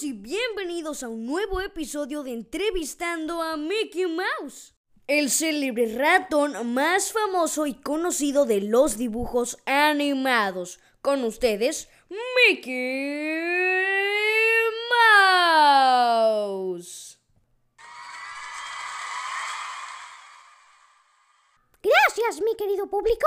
y bienvenidos a un nuevo episodio de Entrevistando a Mickey Mouse, el célebre ratón más famoso y conocido de los dibujos animados. Con ustedes, Mickey Mouse. Gracias, mi querido público.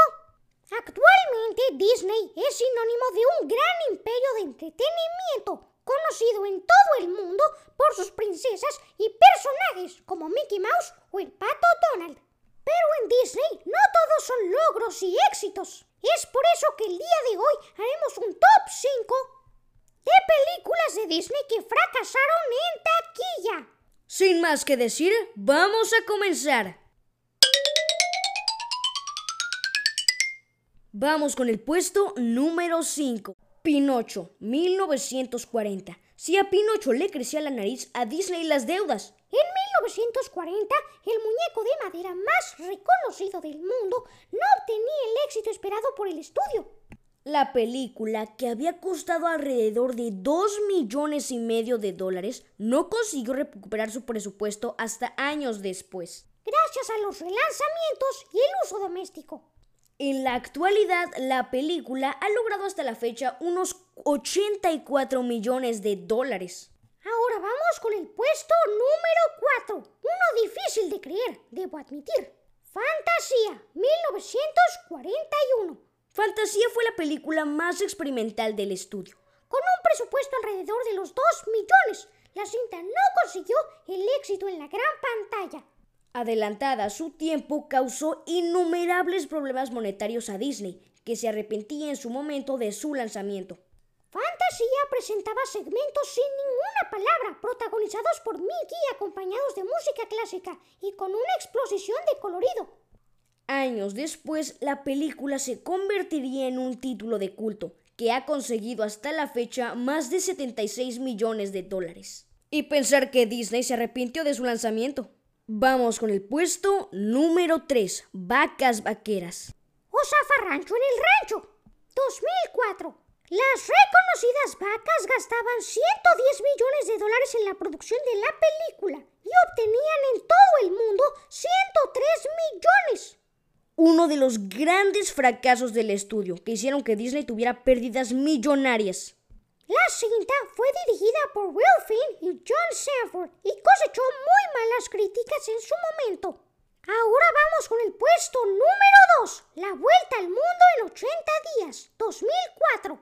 Actualmente Disney es sinónimo de un gran imperio de entretenimiento, conocido en todo el mundo por sus princesas y personajes como Mickey Mouse o el pato Donald. Pero en Disney no todos son logros y éxitos. Es por eso que el día de hoy haremos un top 5 de películas de Disney que fracasaron en taquilla. Sin más que decir, vamos a comenzar. Vamos con el puesto número 5. Pinocho, 1940. Si a Pinocho le crecía la nariz, a Disney las deudas. En 1940, el muñeco de madera más reconocido del mundo no obtenía el éxito esperado por el estudio. La película, que había costado alrededor de 2 millones y medio de dólares, no consiguió recuperar su presupuesto hasta años después. Gracias a los relanzamientos y el uso doméstico. En la actualidad, la película ha logrado hasta la fecha unos 84 millones de dólares. Ahora vamos con el puesto número 4. Uno difícil de creer, debo admitir. Fantasía, 1941. Fantasía fue la película más experimental del estudio. Con un presupuesto alrededor de los 2 millones, la cinta no consiguió el éxito en la gran pantalla adelantada a su tiempo, causó innumerables problemas monetarios a Disney, que se arrepentía en su momento de su lanzamiento. Fantasía presentaba segmentos sin ninguna palabra, protagonizados por Mickey acompañados de música clásica y con una explosión de colorido. Años después, la película se convertiría en un título de culto, que ha conseguido hasta la fecha más de 76 millones de dólares. Y pensar que Disney se arrepintió de su lanzamiento. Vamos con el puesto número 3, vacas vaqueras. O zafarrancho en el rancho. 2004. Las reconocidas vacas gastaban 110 millones de dólares en la producción de la película y obtenían en todo el mundo 103 millones. Uno de los grandes fracasos del estudio que hicieron que Disney tuviera pérdidas millonarias. La cinta fue dirigida por Will Finn y John Sanford y cosechó muy malas críticas en su momento. Ahora vamos con el puesto número 2, La Vuelta al Mundo en 80 días, 2004.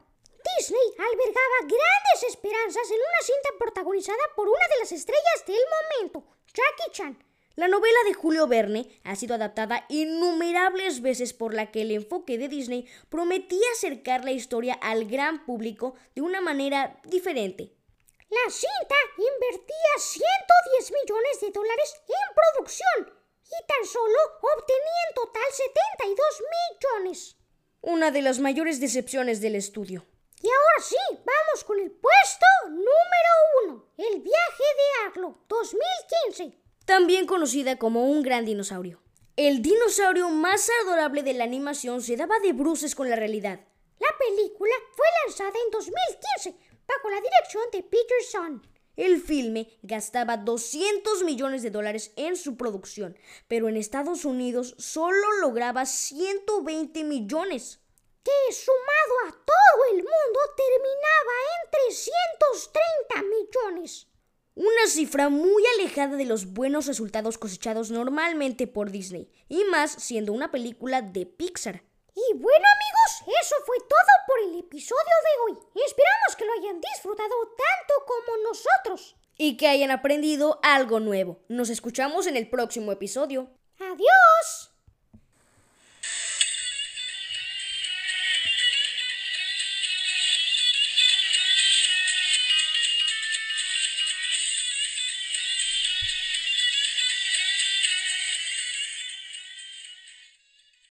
Disney albergaba grandes esperanzas en una cinta protagonizada por una de las estrellas del momento, Jackie Chan, la novela de Julio Verne ha sido adaptada innumerables veces por la que el enfoque de Disney prometía acercar la historia al gran público de una manera diferente. La cinta invertía 110 millones de dólares en producción y tan solo obtenía en total 72 millones. Una de las mayores decepciones del estudio. Y ahora sí, vamos con el puesto número uno, El viaje de Arlo, 2015 también conocida como un gran dinosaurio. El dinosaurio más adorable de la animación se daba de bruces con la realidad. La película fue lanzada en 2015 bajo la dirección de Peter El filme gastaba 200 millones de dólares en su producción, pero en Estados Unidos solo lograba 120 millones. Que sumado a todo el mundo terminaba en 330 millones. Una cifra muy alejada de los buenos resultados cosechados normalmente por Disney, y más siendo una película de Pixar. Y bueno amigos, eso fue todo por el episodio de hoy. Tanto como nosotros. Y que hayan aprendido algo nuevo. Nos escuchamos en el próximo episodio. Adiós.